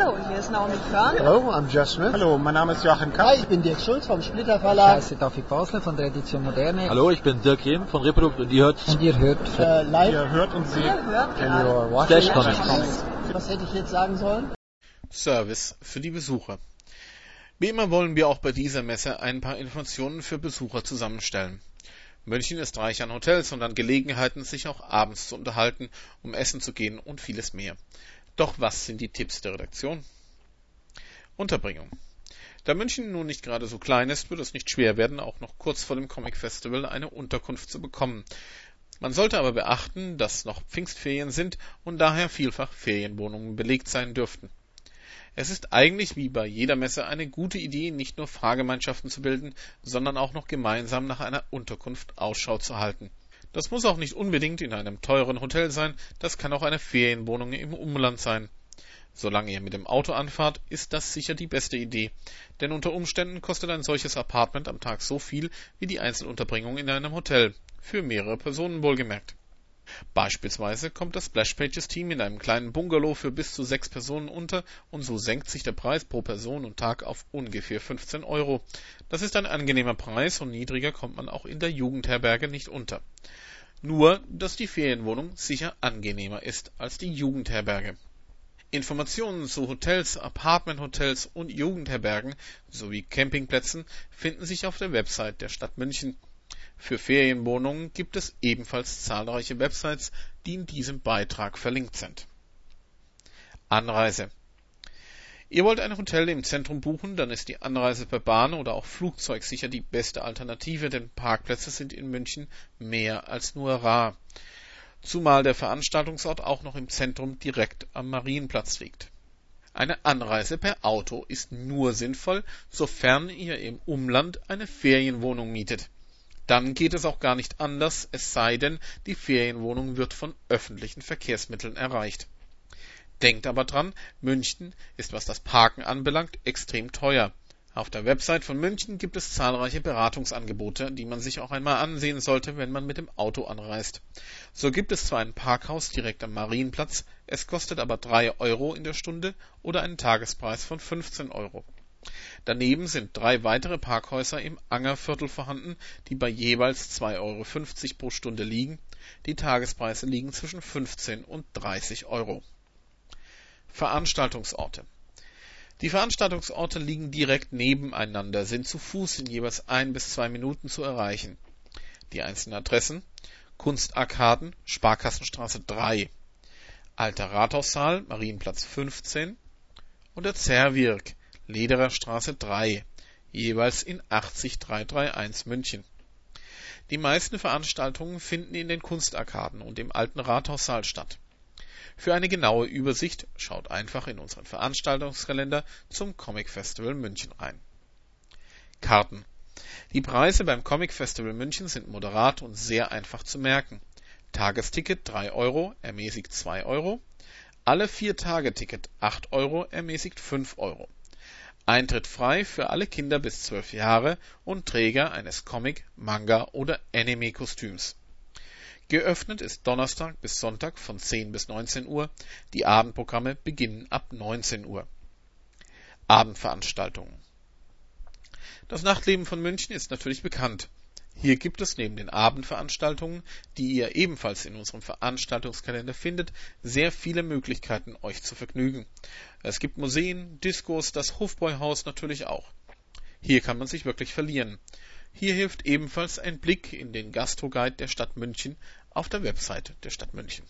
Hallo, hier ist Naomi Körn. Hello, I'm Jeff Smith. Hallo, mein Name ist Joachim Hi, Kapp. ich bin Dirk Schulz vom Splitter Ich Verlag. heiße David Basler von der Edition Moderne. Hallo, ich bin Dirk Rehm von Reprodukt und ihr hört Und ihr hört Äh, live. Ihr hört und seht Ihr hört gerade Flash. Comics. Was hätte ich jetzt sagen sollen? Service für die Besucher. Wie immer wollen wir auch bei dieser Messe ein paar Informationen für Besucher zusammenstellen. München ist reich an Hotels und an Gelegenheiten, sich auch abends zu unterhalten, um essen zu gehen und vieles mehr. Doch was sind die Tipps der Redaktion? Unterbringung. Da München nun nicht gerade so klein ist, wird es nicht schwer werden, auch noch kurz vor dem Comic Festival eine Unterkunft zu bekommen. Man sollte aber beachten, dass noch Pfingstferien sind und daher vielfach Ferienwohnungen belegt sein dürften. Es ist eigentlich wie bei jeder Messe eine gute Idee, nicht nur Fahrgemeinschaften zu bilden, sondern auch noch gemeinsam nach einer Unterkunft Ausschau zu halten. Das muss auch nicht unbedingt in einem teuren Hotel sein, das kann auch eine Ferienwohnung im Umland sein. Solange ihr mit dem Auto anfahrt, ist das sicher die beste Idee, denn unter Umständen kostet ein solches Apartment am Tag so viel wie die Einzelunterbringung in einem Hotel, für mehrere Personen wohlgemerkt. Beispielsweise kommt das Splash Pages Team in einem kleinen Bungalow für bis zu sechs Personen unter und so senkt sich der Preis pro Person und Tag auf ungefähr 15 Euro. Das ist ein angenehmer Preis und niedriger kommt man auch in der Jugendherberge nicht unter. Nur, dass die Ferienwohnung sicher angenehmer ist als die Jugendherberge. Informationen zu Hotels, Apartmenthotels und Jugendherbergen sowie Campingplätzen finden sich auf der Website der Stadt München. Für Ferienwohnungen gibt es ebenfalls zahlreiche Websites, die in diesem Beitrag verlinkt sind. Anreise. Ihr wollt ein Hotel im Zentrum buchen, dann ist die Anreise per Bahn oder auch Flugzeug sicher die beste Alternative, denn Parkplätze sind in München mehr als nur rar. Zumal der Veranstaltungsort auch noch im Zentrum direkt am Marienplatz liegt. Eine Anreise per Auto ist nur sinnvoll, sofern ihr im Umland eine Ferienwohnung mietet. Dann geht es auch gar nicht anders, es sei denn, die Ferienwohnung wird von öffentlichen Verkehrsmitteln erreicht. Denkt aber dran, München ist, was das Parken anbelangt, extrem teuer. Auf der Website von München gibt es zahlreiche Beratungsangebote, die man sich auch einmal ansehen sollte, wenn man mit dem Auto anreist. So gibt es zwar ein Parkhaus direkt am Marienplatz, es kostet aber drei Euro in der Stunde oder einen Tagespreis von 15 Euro. Daneben sind drei weitere Parkhäuser im Angerviertel vorhanden, die bei jeweils 2,50 Euro pro Stunde liegen. Die Tagespreise liegen zwischen 15 und 30 Euro. Veranstaltungsorte. Die Veranstaltungsorte liegen direkt nebeneinander, sind zu Fuß in jeweils ein bis zwei Minuten zu erreichen. Die einzelnen Adressen Kunstarkaden, Sparkassenstraße 3, Alter Rathaussaal, Marienplatz 15 und der Zerwirk, Lederer Straße 3, jeweils in 80331 München. Die meisten Veranstaltungen finden in den Kunstarkaden und im Alten Rathaussaal statt. Für eine genaue Übersicht schaut einfach in unseren Veranstaltungskalender zum Comic Festival München rein. Karten. Die Preise beim Comic Festival München sind moderat und sehr einfach zu merken. Tagesticket 3 Euro, ermäßigt 2 Euro. Alle vier Tage Ticket 8 Euro, ermäßigt 5 Euro. Eintritt frei für alle Kinder bis 12 Jahre und Träger eines Comic, Manga oder Anime-Kostüms. Geöffnet ist Donnerstag bis Sonntag von 10 bis 19 Uhr. Die Abendprogramme beginnen ab 19 Uhr. Abendveranstaltungen. Das Nachtleben von München ist natürlich bekannt. Hier gibt es neben den Abendveranstaltungen, die ihr ebenfalls in unserem Veranstaltungskalender findet, sehr viele Möglichkeiten, euch zu vergnügen. Es gibt Museen, Diskos, das Hofbräuhaus natürlich auch. Hier kann man sich wirklich verlieren. Hier hilft ebenfalls ein Blick in den Gastroguide der Stadt München auf der Website der Stadt München.